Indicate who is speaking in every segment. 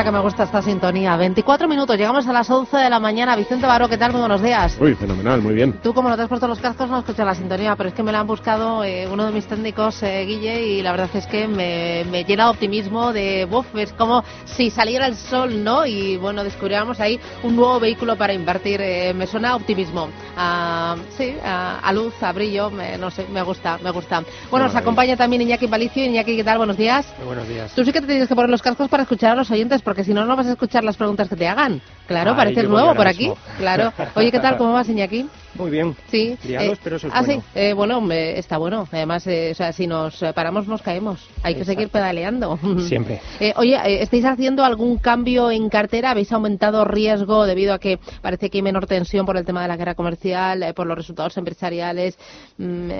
Speaker 1: Mira que me gusta esta sintonía. 24 minutos, llegamos a las 11 de la mañana. Vicente Baro, ¿qué tal? Muy buenos días.
Speaker 2: Uy, fenomenal, muy bien.
Speaker 1: Tú, como no te has puesto los cascos, no escuchas la sintonía, pero es que me la han buscado eh, uno de mis técnicos, eh, Guille, y la verdad es que me, llena de optimismo, de, buf, es como si saliera el sol, ¿no? Y bueno, descubríamos ahí un nuevo vehículo para invertir. Eh, me suena optimismo. Ah, sí, a luz, a brillo, no sé, me gusta, me gusta. Bueno, nos acompaña también Iñaki Palicio. Iñaki, ¿qué tal? Buenos días.
Speaker 3: buenos días.
Speaker 1: Tú sí que te tienes que poner los cascos para escuchar a los oyentes, porque si no, no vas a escuchar las preguntas que te hagan. Claro, parece nuevo por aquí. Claro. Oye, ¿qué tal? ¿Cómo vas, Iñaki?
Speaker 3: Muy bien.
Speaker 1: Sí.
Speaker 3: Eh, pero eso es
Speaker 1: ah,
Speaker 3: bueno.
Speaker 1: sí. Eh, bueno, está bueno. Además, eh, o sea, si nos paramos, nos caemos. Hay que seguir pedaleando.
Speaker 3: Siempre.
Speaker 1: oye, ¿estáis haciendo algún cambio en cartera? ¿Habéis aumentado riesgo debido a que parece que hay menor tensión por el tema de la guerra comercial, por los resultados empresariales? Mm,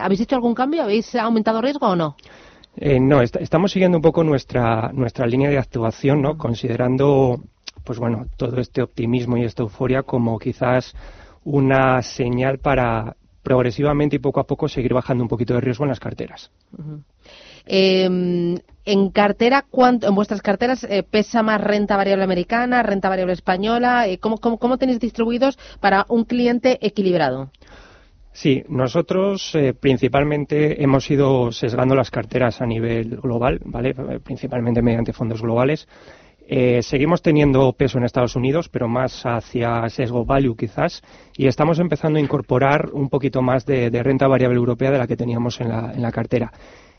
Speaker 1: ¿Habéis hecho algún cambio? ¿Habéis aumentado riesgo o no?
Speaker 3: Eh, no, estamos siguiendo un poco nuestra, nuestra línea de actuación, ¿no? Considerando, pues bueno, todo este optimismo y esta euforia como quizás una señal para progresivamente y poco a poco seguir bajando un poquito de riesgo en las carteras.
Speaker 1: Em, en cartera, ¿cuánto, en vuestras carteras eh, pesa más renta variable americana, renta variable española? Eh, ¿cómo, cómo, tenéis distribuidos para un cliente equilibrado?
Speaker 3: Sí, nosotros eh, principalmente hemos ido sesgando las carteras a nivel global, ¿vale? Principalmente mediante fondos globales. Eh, seguimos teniendo peso en Estados Unidos, pero más hacia sesgo value quizás, y estamos empezando a incorporar un poquito más de, renta variable europea de la que teníamos en la, en la cartera.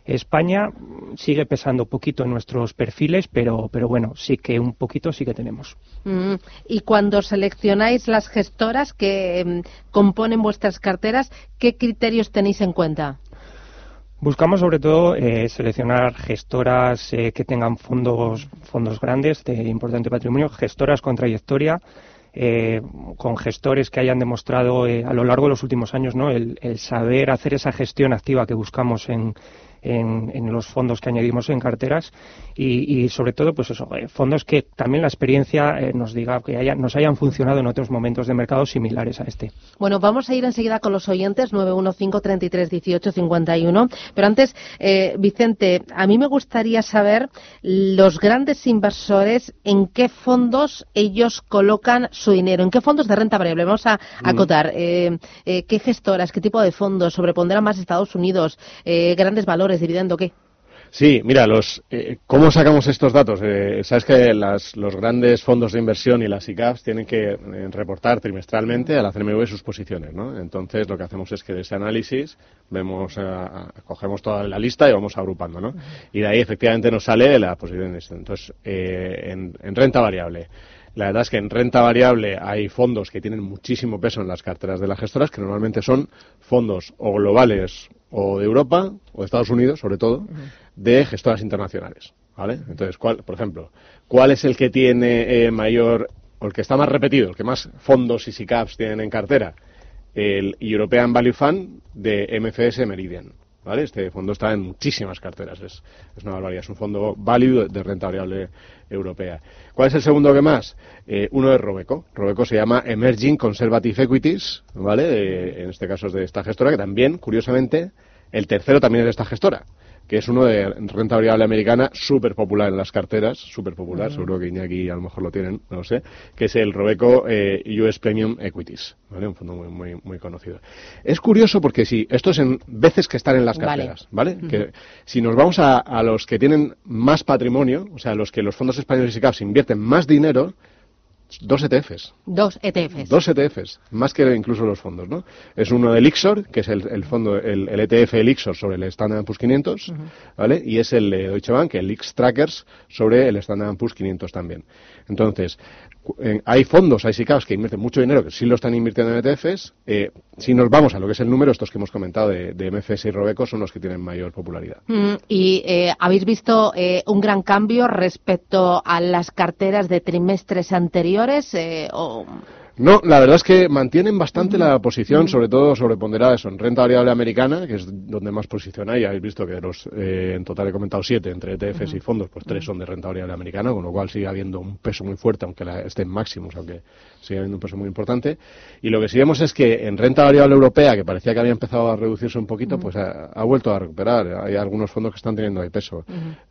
Speaker 3: España sigue pesando poquito en nuestros perfiles, pero, bueno, sí que un poquito sí que tenemos.
Speaker 1: Mm, y cuando seleccionáis las gestoras que em, componen vuestras carteras, ¿qué criterios tenéis en cuenta?
Speaker 3: Buscamos sobre todo eh, seleccionar gestoras eh, que tengan fondos, fondos grandes de importante patrimonio, gestoras con trayectoria, eh, con gestores que hayan demostrado a lo largo de los últimos años ¿no? el, saber hacer esa gestión activa que buscamos en, en, los fondos que añadimos en carteras y, sobre todo, pues eso, eh, fondos que también la experiencia eh, nos diga que haya, nos hayan funcionado en otros momentos de mercado similares a este.
Speaker 1: Bueno, vamos a ir enseguida con los oyentes 915331851, pero antes, eh, Vicente, a mí me gustaría saber los grandes inversores en qué fondos ellos colocan su dinero, en qué fondos de renta variable. Vamos a mm. acotar qué gestoras, qué tipo de fondos sobrepondrán más Estados Unidos, grandes valores dividendo qué?
Speaker 2: Sí, mira, los, eh, ¿cómo sacamos estos datos? Eh, sabes que los grandes fondos de inversión y las ICAPs tienen que eh, reportar trimestralmente a la CNMV sus posiciones, ¿no? Entonces, lo que hacemos es que de ese análisis vemos, cogemos toda la lista y vamos agrupando, ¿no? Y de ahí, efectivamente, nos sale la posición. Entonces, en, en renta variable. La verdad es que en renta variable hay fondos que tienen muchísimo peso en las carteras de las gestoras, que normalmente son fondos o globales o de Europa o de Estados Unidos, sobre todo, de gestoras internacionales. ¿Vale? Entonces, ¿cuál, por ejemplo, ¿cuál es el que tiene eh, mayor, o el que está más repetido, el que más fondos y SICAPs tienen en cartera? El European Value Fund de MFS Meridian. ¿Vale? Este fondo está en muchísimas carteras, es, una barbaridad, es un fondo value de renta variable europea. ¿Cuál es el segundo que más? Eh, uno es Robeco. Robeco se llama Emerging Conservative Equities, ¿vale? en este caso es de esta gestora, que también, curiosamente, el tercero también es de esta gestora. Que es uno de renta variable americana súper popular en las carteras, súper popular, seguro que Iñaki a lo mejor lo tienen, no lo sé, que es el Robeco eh, US Premium Equities, ¿vale? Un fondo muy, muy, muy conocido. Es curioso porque si esto es en veces que están en las
Speaker 1: Vale.
Speaker 2: carteras, ¿vale? Que si nos vamos a, a los que tienen más patrimonio, o sea, los que los fondos españoles y CAPS invierten más dinero, dos ETFs.
Speaker 1: Dos ETFs.
Speaker 2: Dos ETFs, más que incluso los fondos, ¿no? Es uno del Ixor, que es el, el fondo, el, el ETF el Ixor sobre el Standard Poor's 500, ¿vale? Y es el de Deutsche Bank, el X Trackers sobre el Standard Poor's 500 también. Entonces, eh, hay fondos, hay SICAVs que invierten mucho dinero, que sí lo están invirtiendo en ETFs. Eh, si nos vamos a lo que es el número, estos que hemos comentado de, de MFS y Robeco son los que tienen mayor popularidad.
Speaker 1: Mm, ¿Y eh, habéis visto eh, un gran cambio respecto a las carteras de trimestres anteriores? eh, o-
Speaker 2: No, la verdad es que mantienen bastante la posición, sobre todo sobreponderada eso, en renta variable americana, que es donde más posición hay. Habéis visto que de los, eh, en total he comentado siete, entre ETFs y fondos, pues tres son de renta variable americana, con lo cual sigue habiendo un peso muy fuerte, aunque la, esté en máximos, aunque sigue habiendo un peso muy importante. Y lo que sí vemos es que en renta variable europea, que parecía que había empezado a reducirse un poquito, pues ha, ha vuelto a recuperar. Hay algunos fondos que están teniendo ahí peso.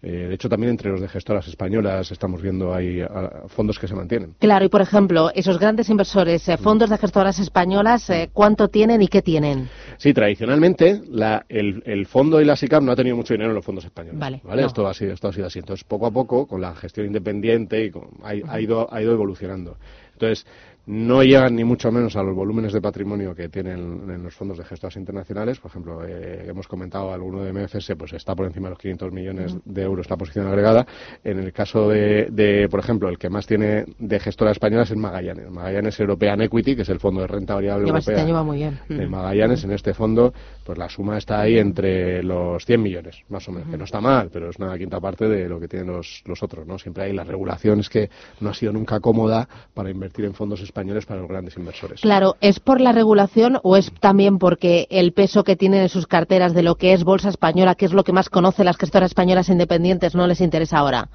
Speaker 2: Eh, de hecho, también entre los de gestoras españolas estamos viendo hay ah, fondos que se mantienen.
Speaker 1: Claro, y por ejemplo, esos grandes inversores, eh, fondos de gestoras españolas, eh, ¿cuánto tienen y qué tienen?
Speaker 2: Sí, tradicionalmente la- el, el fondo y la SICAP no ha tenido mucho dinero en los fondos españoles.
Speaker 1: Vale, no.
Speaker 2: Esto, ha sido, esto ha sido así. Entonces, poco a poco, con la gestión independiente, y con- ha, ha ido, ha ido evolucionando. Entonces, no llegan ni mucho menos a los volúmenes de patrimonio que tienen en los fondos de gestoras internacionales. Por ejemplo, eh, hemos comentado alguno de MFS, pues está por encima de los 500 millones de euros la posición agregada. En el caso de, de, por ejemplo, el que más tiene de gestora española es el Magallanes. Magallanes European Equity, que es el fondo de renta variable
Speaker 1: Lleva este
Speaker 2: europea
Speaker 1: año va muy bien.
Speaker 2: de Magallanes en este fondo, pues la suma está ahí entre los 100 millones, más o menos, que no está mal, pero es una quinta parte de lo que tienen los, los otros, ¿no? Siempre hay la regulación, es que no ha sido nunca cómoda para invertir en fondos españoles para los grandes inversores.
Speaker 1: Claro, ¿es por la regulación o es también porque el peso que tienen en sus carteras de lo que es bolsa española, que es lo que más conocen las gestoras españolas independientes, no les interesa ahora?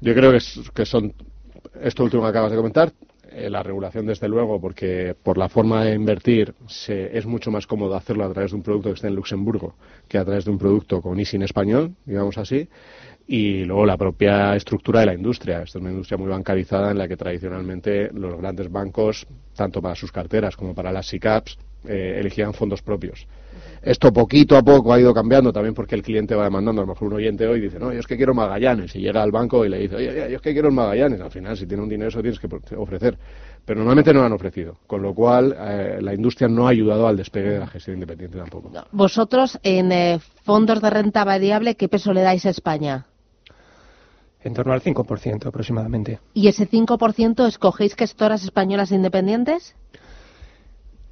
Speaker 2: Yo creo que, es- que son esto último que acabas de comentar. eh, la regulación, desde luego, porque por la forma de invertir se- es mucho más cómodo hacerlo a través de un producto que esté en Luxemburgo que a través de un producto con ISIN español, digamos así. Y luego la propia estructura de la industria. Esta es una industria muy bancarizada en la que tradicionalmente los grandes bancos, tanto para sus carteras como para las SICAPs, eh, elegían fondos propios. Esto poquito a poco ha ido cambiando también porque el cliente va demandando. A lo mejor un oyente hoy dice, no, yo es que quiero Magallanes. Y llega al banco y le dice, oye, yo es que quiero el Magallanes. Al final, si tiene un dinero, eso tienes que ofrecer. Pero normalmente no lo han ofrecido. Con lo cual, eh, la industria no ha ayudado al despegue de la gestión independiente tampoco.
Speaker 1: Vosotros, en eh, fondos de renta variable, ¿qué peso le dais a España?
Speaker 3: En torno al 5% aproximadamente.
Speaker 1: ¿Y ese 5% escogéis gestoras españolas independientes?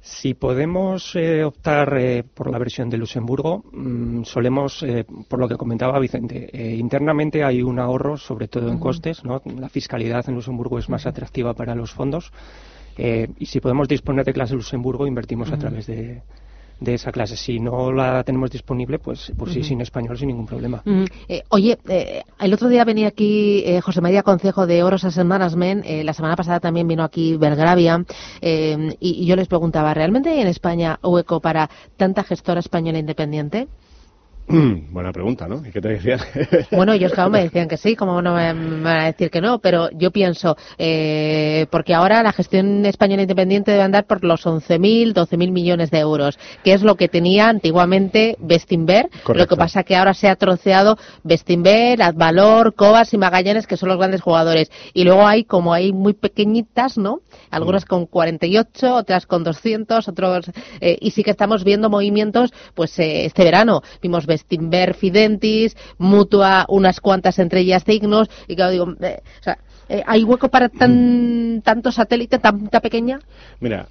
Speaker 3: Si podemos eh, optar eh, por la versión de Luxemburgo, mm, solemos, eh, por lo que comentaba Vicente, internamente hay un ahorro, sobre todo en costes, ¿no? La fiscalidad en Luxemburgo es más atractiva para los fondos. y si podemos disponer de clase Luxemburgo, invertimos a través de, de esa clase. Si no la tenemos disponible, pues, pues sí, sin español, sin ningún problema.
Speaker 1: Mm, eh, oye, eh, el otro día venía aquí eh, José María Concejo de Oros Asset Management, eh, la semana pasada también vino aquí Belgravia, eh, y, y yo les preguntaba, ¿realmente hay en España hueco para tanta gestora española independiente?
Speaker 2: Buena pregunta, ¿no? ¿Y qué te decían?
Speaker 1: Bueno, ellos claro me decían que sí, como no me, me van a decir que no, pero yo pienso, eh, porque ahora la gestión española independiente debe andar por los 11.000, 12.000 millones de euros, que es lo que tenía antiguamente Bestinver, lo que pasa que ahora se ha troceado Bestinver, Advalor, Cobas y Magallanes, que son los grandes jugadores, y luego hay como hay muy pequeñitas, ¿no? Algunas con 48, otras con 200, otros, eh, y sí que estamos viendo movimientos, pues eh, este verano vimos Bestinver, Fidentis, Mutua, unas cuantas entre ellas Signos, y claro, digo, eh, o sea, eh, ¿hay hueco para tan, tanto satélite, tanta pequeña?
Speaker 2: Mira,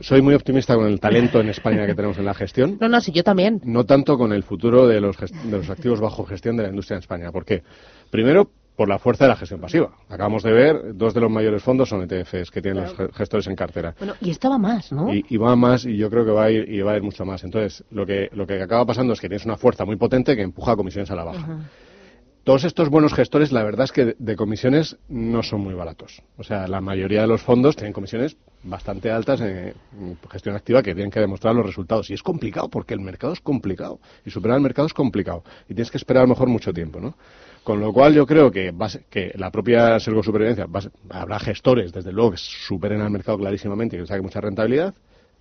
Speaker 2: soy muy optimista con el talento en España que tenemos en la gestión.
Speaker 1: No, no, sí, yo también.
Speaker 2: no tanto con el futuro de los, de los activos bajo gestión de la industria en España. ¿Por qué? Primero, por la fuerza de la gestión pasiva. Acabamos de ver, dos de los mayores fondos son ETFs que tienen los ge- gestores en cartera.
Speaker 1: Bueno, y esto va más, ¿no?
Speaker 2: Y, y va más, y yo creo que va a ir, y va a ir mucho más. Entonces, lo que, lo que acaba pasando es que tienes una fuerza muy potente que empuja a comisiones a la baja. todos estos buenos gestores, la verdad es que de comisiones no son muy baratos. O sea, la mayoría de los fondos tienen comisiones bastante altas en gestión activa que tienen que demostrar los resultados. Y es complicado, porque el mercado es complicado. Y superar el mercado es complicado. Y tienes que esperar a lo mejor mucho tiempo, ¿no? Con lo cual yo creo que, que la propia Sergo Supervivencia, habrá gestores, desde luego, que superen al mercado clarísimamente y que saquen mucha rentabilidad,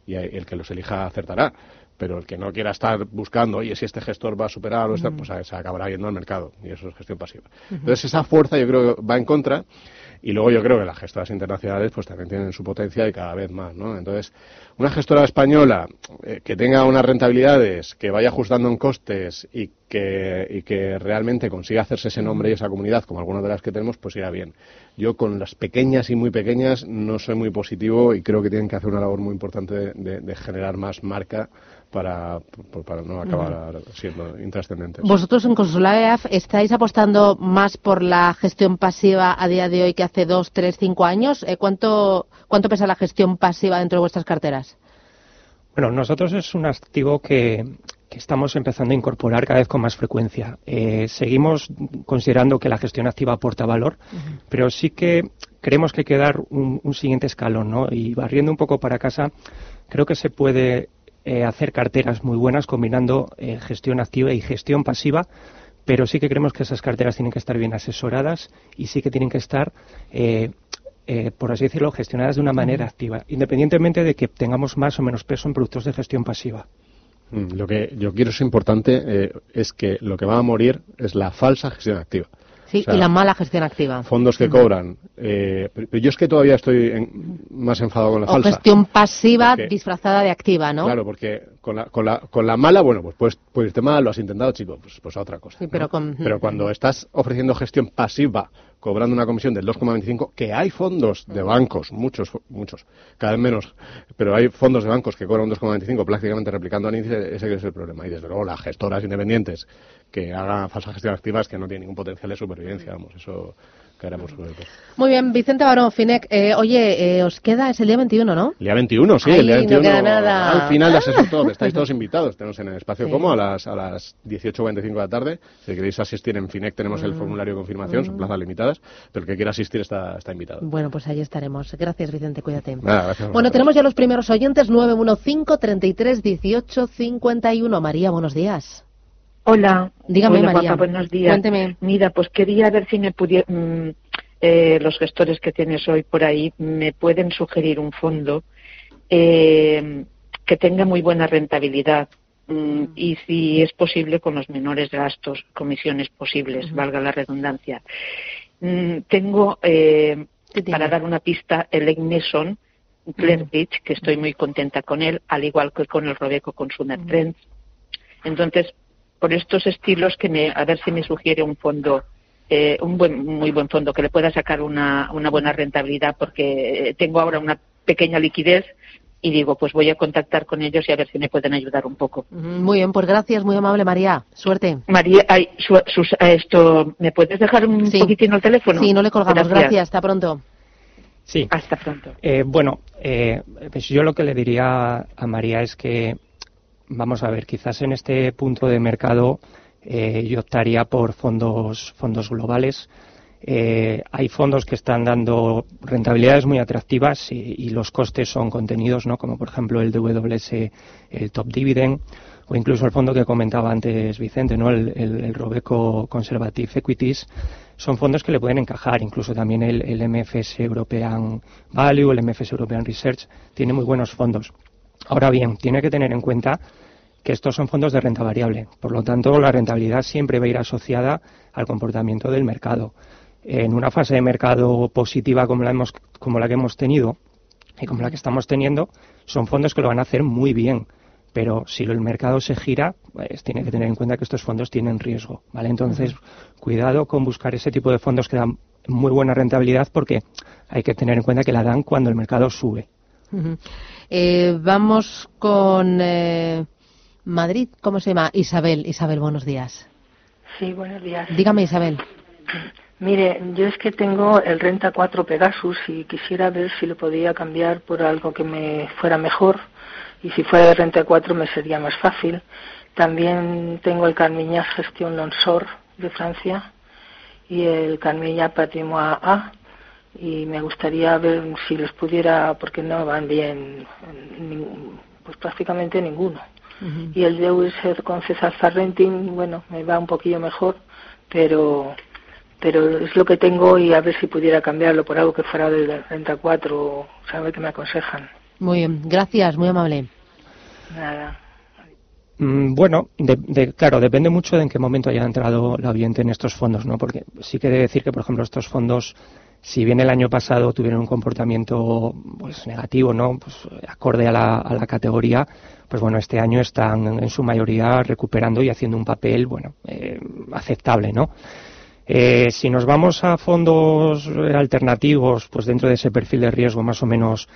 Speaker 2: y el que los elija acertará. Pero el que no quiera estar buscando, oye, si este gestor va a superar o pues se acabará yendo al mercado y eso es gestión pasiva. Entonces esa fuerza yo creo que va en contra y luego yo creo que las gestoras internacionales pues también tienen su potencia y cada vez más, ¿no? Entonces, una gestora española eh, que tenga unas rentabilidades, que vaya ajustando en costes y que, y que realmente consiga hacerse ese nombre y esa comunidad, como algunas de las que tenemos, pues irá bien. Yo con las pequeñas y muy pequeñas no soy muy positivo y creo que tienen que hacer una labor muy importante de generar más marca para, para no acabar siendo intrascendentes.
Speaker 1: ¿Vosotros en Consulab estáis apostando más por la gestión pasiva a día de hoy que hace dos, tres, cinco años? Eh, ¿Cuánto, cuánto pesa la gestión pasiva dentro de vuestras carteras?
Speaker 3: Bueno, nosotros es un activo que, estamos empezando a incorporar cada vez con más frecuencia. Eh, seguimos considerando que la gestión activa aporta valor, pero sí que creemos que hay que dar un, un, siguiente escalón, ¿no? Y barriendo un poco para casa, creo que se puede eh, hacer carteras muy buenas combinando eh, gestión activa y gestión pasiva, pero sí que creemos que esas carteras tienen que estar bien asesoradas y sí que tienen que estar, eh, por así decirlo, gestionadas de una manera activa, independientemente de que tengamos más o menos peso en productos de gestión pasiva.
Speaker 2: Mm, lo que yo quiero es importante es que lo que va a morir es la falsa gestión activa.
Speaker 1: Sí, y la mala gestión activa.
Speaker 2: Fondos que cobran. Eh, pero yo es que todavía estoy más enfadado con la
Speaker 1: o
Speaker 2: falsa.
Speaker 1: gestión pasiva disfrazada de activa, ¿no?
Speaker 2: Claro, porque con la, con la, con la mala, bueno, pues puedes, puedes irte mal, lo has intentado, chico, pues, pues a otra cosa.
Speaker 1: pero,
Speaker 2: pero cuando estás ofreciendo gestión pasiva cobrando una comisión del 2,25, que hay fondos de bancos, muchos, muchos, cada vez menos, pero hay fondos de bancos que cobran un 2,25 prácticamente replicando al índice, ese es el problema. Y desde luego las gestoras independientes que hagan falsa gestión activa es que no tienen ningún potencial de supervivencia, vamos, eso
Speaker 1: muy bien, Vicente Barón, Finec. Eh, oye, eh, os queda, es el día 21, ¿no?
Speaker 2: El día 21, sí, el día 21.
Speaker 1: No queda nada.
Speaker 2: Al final de Asesor Top, estáis todos invitados. Tenemos en el espacio como a las, a las 18.25 de la tarde. Si queréis asistir en Finec, tenemos el mm. formulario de confirmación, son mm. plazas limitadas, pero el que quiera asistir está, está invitado.
Speaker 1: Bueno, pues ahí estaremos. Gracias, Vicente, cuídate.
Speaker 2: gracias
Speaker 1: bueno, tenemos ya los primeros oyentes, 915 33 18 51. María, buenos días.
Speaker 4: Hola.
Speaker 1: Dígame,
Speaker 4: María. buenos días.
Speaker 1: Cuénteme.
Speaker 4: Mira, pues quería ver si me pudiera, mm, eh, los gestores que tienes hoy por ahí me pueden sugerir un fondo eh, que tenga muy buena rentabilidad mm, y si es posible con los menores gastos, comisiones posibles, valga la redundancia. Mm, tengo, eh, para dar una pista, el Egneson Claire que estoy muy contenta con él, al igual que con el Robeco Consumer Trends. Entonces, por estos estilos que me, a ver si me sugiere un fondo eh, un buen, muy buen fondo que le pueda sacar una, una buena rentabilidad porque eh, tengo ahora una pequeña liquidez y digo, pues voy a contactar con ellos y a ver si me pueden ayudar un poco.
Speaker 1: Muy bien, pues gracias, muy amable María. Suerte.
Speaker 4: María, esto, ¿me puedes dejar un poquitito el teléfono?
Speaker 1: Sí, no le colgamos. Gracias, hasta pronto.
Speaker 3: Sí.
Speaker 4: Hasta pronto.
Speaker 3: Eh, bueno, pues yo lo que le diría a María es que vamos a ver, quizás en este punto de mercado eh, yo optaría por fondos, fondos globales. Eh, hay fondos que están dando rentabilidades muy atractivas y, los costes son contenidos, ¿no? como por ejemplo el DWS, el Top Dividend, o incluso el fondo que comentaba antes Vicente, ¿no? el, Robeco Conservative Equities. Son fondos que le pueden encajar, incluso también el MFS European Value, el MFS European Research, tiene muy buenos fondos. Ahora bien, tiene que tener en cuenta que estos son fondos de renta variable. Por lo tanto, la rentabilidad siempre va a ir asociada al comportamiento del mercado. En una fase de mercado positiva como la, hemos, como la que hemos tenido y como la que estamos teniendo, son fondos que lo van a hacer muy bien. Pero si el mercado se gira, pues tiene que tener en cuenta que estos fondos tienen riesgo. ¿vale? Entonces, cuidado con buscar ese tipo de fondos que dan muy buena rentabilidad porque hay que tener en cuenta que la dan cuando el mercado sube.
Speaker 1: Eh, vamos con eh, Madrid. ¿Cómo se llama? Isabel. Isabel, buenos días.
Speaker 5: Sí, buenos días.
Speaker 1: Dígame, Isabel.
Speaker 5: Mire, yo es que tengo el Renta 4 Pegasus y quisiera ver si lo podía cambiar por algo que me fuera mejor y si fuera de Renta 4 me sería más fácil. También tengo el Carmiñas Gestión Lonsor de Francia y el Carmilla Patrimoine A y me gustaría ver si los pudiera, porque no van bien, pues prácticamente ninguno. Y el de ser con César Farrentin, bueno, me va un poquillo mejor, pero pero es lo que tengo y a ver si pudiera cambiarlo por algo que fuera del 34 o saber qué me aconsejan.
Speaker 1: Muy bien, gracias, muy amable.
Speaker 5: Nada.
Speaker 3: Mm, bueno, claro, depende mucho de en qué momento haya entrado la oyente en estos fondos, ¿no? Porque sí quiere decir que, por ejemplo, estos fondos, si bien el año pasado tuvieron un comportamiento pues negativo, ¿no? Pues acorde a la, a la categoría, pues bueno, este año están en su mayoría recuperando y haciendo un papel, bueno, eh, aceptable, ¿no? Eh, si nos vamos a fondos alternativos, pues dentro de ese perfil de riesgo más o menos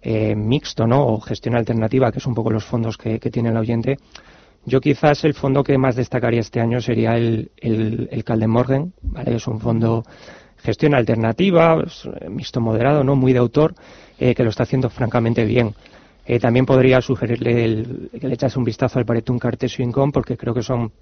Speaker 3: eh, mixto, ¿no? O gestión alternativa, que es un poco los fondos que, tiene el oyente, yo quizás el fondo que más destacaría este año sería el, el, el ¿vale? Es un fondo gestión alternativa, mixto moderado, ¿no? Muy de autor, eh, que lo está haciendo francamente bien. también podría sugerirle que le echase un vistazo al Paretum Cartesio Income porque creo que son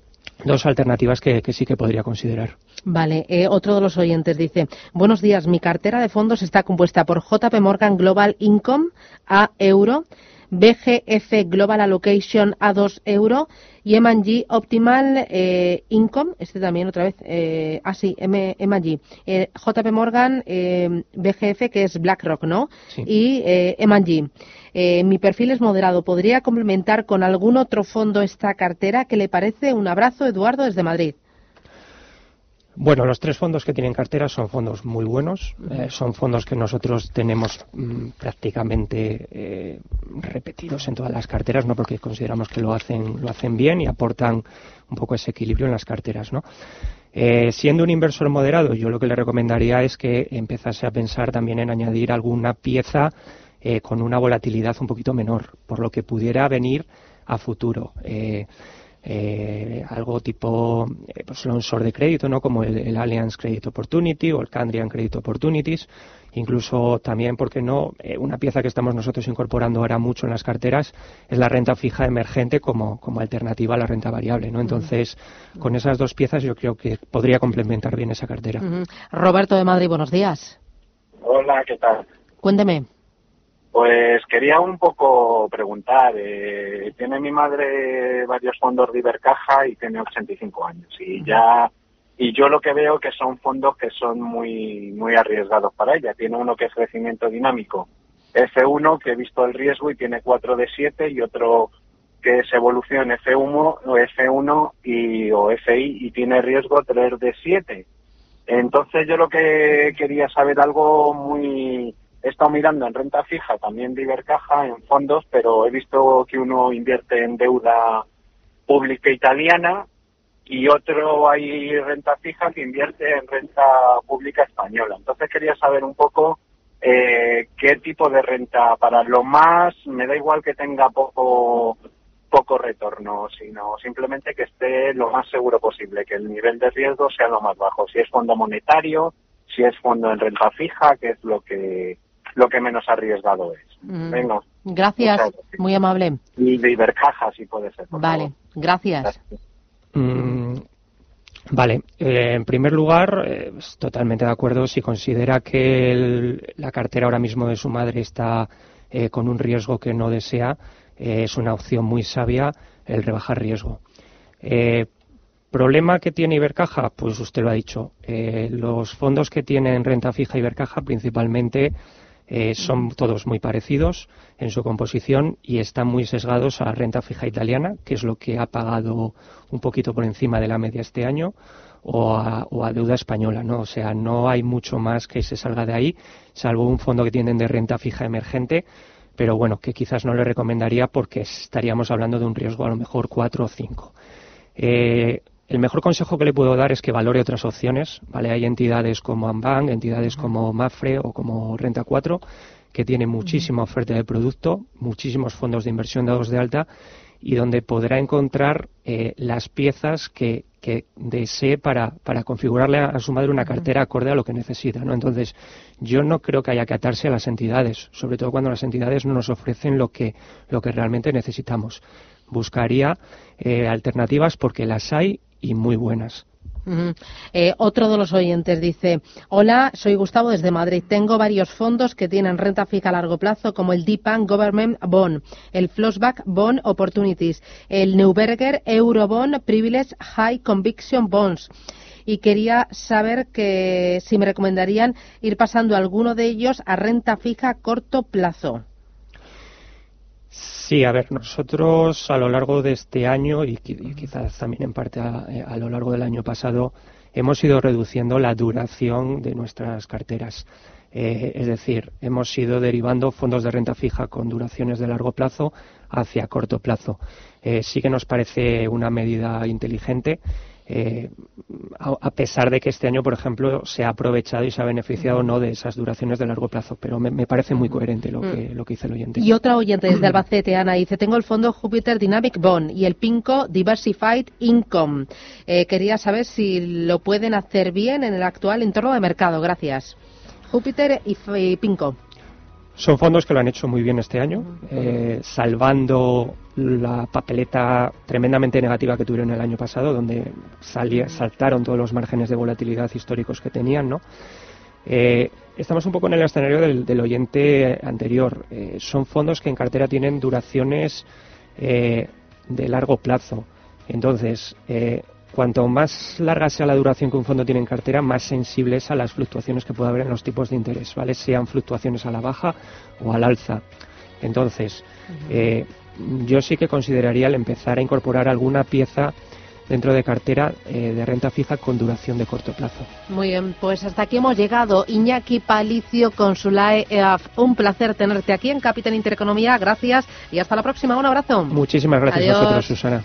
Speaker 3: dos alternativas que, sí que podría considerar.
Speaker 1: Vale, eh, otro de los oyentes dice, buenos días, mi cartera de fondos está compuesta por JP Morgan Global Income a euro, BGF Global Allocation a 2 euro y M&G Optimal eh, Income, este también otra vez, eh, ah sí, M&G, eh, JP Morgan BGF que es BlackRock, ¿no? Y M&G. mi perfil es moderado. ¿Podría complementar con algún otro fondo esta cartera? ¿Qué le parece? Un abrazo, Eduardo, desde Madrid.
Speaker 3: Bueno, los tres fondos que tienen cartera son fondos muy buenos, eh, son fondos que nosotros tenemos mm, prácticamente eh, repetidos en todas las carteras, no porque consideramos que lo hacen lo hacen bien y aportan un poco ese equilibrio en las carteras, ¿no? Eh, siendo un inversor moderado, yo lo que le recomendaría es que empezase a pensar también en añadir alguna pieza con una volatilidad un poquito menor, por lo que pudiera venir a futuro. Eh, algo tipo eh, pues un de crédito, ¿no? como el, Allianz Credit Opportunity o el Candrian Credit Opportunities, incluso también, porque no? Eh, una pieza que estamos nosotros incorporando ahora mucho en las carteras es la renta fija emergente como, como alternativa a la renta variable. ¿no? Entonces, con esas dos piezas yo creo que podría complementar bien esa cartera.
Speaker 1: Roberto de Madrid, buenos días.
Speaker 6: Hola, ¿qué tal?
Speaker 1: Cuénteme.
Speaker 6: Pues quería un poco preguntar. Eh, tiene mi madre varios fondos de Ibercaja y tiene 85 años y ya y yo lo que veo que son fondos que son muy muy arriesgados para ella. Tiene uno que es crecimiento dinámico F1 que he visto el riesgo y tiene 4 de 7 y otro que es evolución F1 o F1 y o FI y tiene riesgo 3 de 7. Entonces yo lo que quería saber algo muy He estado mirando en renta fija, también de Ibercaja, en fondos, pero he visto que uno invierte en deuda pública italiana y otro hay renta fija que invierte en renta pública española. Entonces quería saber un poco eh, qué tipo de renta para lo más, me da igual que tenga poco poco retorno, sino simplemente que esté lo más seguro posible, que el nivel de riesgo sea lo más bajo. Si es fondo monetario, si es fondo en renta fija, que es lo que lo que menos arriesgado es.
Speaker 1: Mm. Venga. Gracias, muy amable.
Speaker 6: Y de Ibercaja, si puede ser.
Speaker 1: vale, gracias.
Speaker 3: Mm, vale, eh, en primer lugar, eh, totalmente de acuerdo. Si considera que la cartera ahora mismo de su madre está eh, con un riesgo que no desea, es una opción muy sabia el rebajar riesgo. ¿Problema que tiene Ibercaja? Pues usted lo ha dicho. los fondos que tienen renta fija Ibercaja principalmente eh, son todos muy parecidos en su composición y están muy sesgados a la renta fija italiana, que es lo que ha pagado un poquito por encima de la media este año, o a, deuda española, ¿no? O sea, no hay mucho más que se salga de ahí, salvo un fondo que tienen de renta fija emergente, pero bueno, que quizás no le recomendaría porque estaríamos hablando de un riesgo a lo mejor 4 o 5. Eh, el mejor consejo que le puedo dar es que valore otras opciones, ¿vale? Hay entidades como Ambank, entidades como Mafre o como Renta 4 que tienen muchísima oferta de producto, muchísimos fondos de inversión dados de alta y donde podrá encontrar eh, las piezas que, desee para, para, configurarle a, su madre una cartera acorde a lo que necesita. ¿no? Entonces, yo no creo que haya que atarse a las entidades, sobre todo cuando las entidades no nos ofrecen lo que, lo que realmente necesitamos. Buscaría eh, alternativas porque las hay y muy buenas.
Speaker 1: Eh, otro de los oyentes dice, hola, soy Gustavo desde Madrid. Tengo varios fondos que tienen renta fija a largo plazo, como el Deepan Government Bond, el Flossback Bond Opportunities, el Neuberger Eurobond Privilege High Conviction Bonds y quería saber que si me recomendarían ir pasando alguno de ellos a renta fija a corto plazo.
Speaker 3: Sí, a ver, nosotros a lo largo de este año y, quizás también en parte a, lo largo del año pasado hemos ido reduciendo la duración de nuestras carteras. Eh, es decir, hemos ido derivando fondos de renta fija con duraciones de largo plazo hacia corto plazo. Eh, sí que nos parece una medida inteligente eh, a, pesar de que este año, por ejemplo, se ha aprovechado y se ha beneficiado no de esas duraciones de largo plazo, pero me, parece muy coherente lo que, lo que dice el oyente.
Speaker 1: Y otra oyente desde Albacete, Ana, dice, tengo el fondo Jupiter Dynamic Bond y el PINCO Diversified Income. Eh, quería saber si lo pueden hacer bien en el actual entorno de mercado. Gracias. Júpiter y, y PINCO.
Speaker 3: Son fondos que lo han hecho muy bien este año, eh, salvando la papeleta tremendamente negativa que tuvieron el año pasado, donde saltaron todos los márgenes de volatilidad históricos que tenían, ¿no? Eh, estamos un poco en el escenario del, oyente anterior. Eh, son fondos que en cartera tienen duraciones de largo plazo. Entonces, Cuanto más larga sea la duración que un fondo tiene en cartera, más sensible es a las fluctuaciones que puede haber en los tipos de interés, ¿vale? Sean fluctuaciones a la baja o al alza. Entonces, eh, yo sí que consideraría el empezar a incorporar alguna pieza dentro de cartera eh, de renta fija con duración de corto plazo.
Speaker 1: Muy bien, pues hasta aquí hemos llegado. Iñaki Palicio, Consulae EAF, un placer tenerte aquí en Capital Intereconomía. Gracias y hasta la próxima. Un abrazo.
Speaker 3: Muchísimas gracias a vosotros, Susana.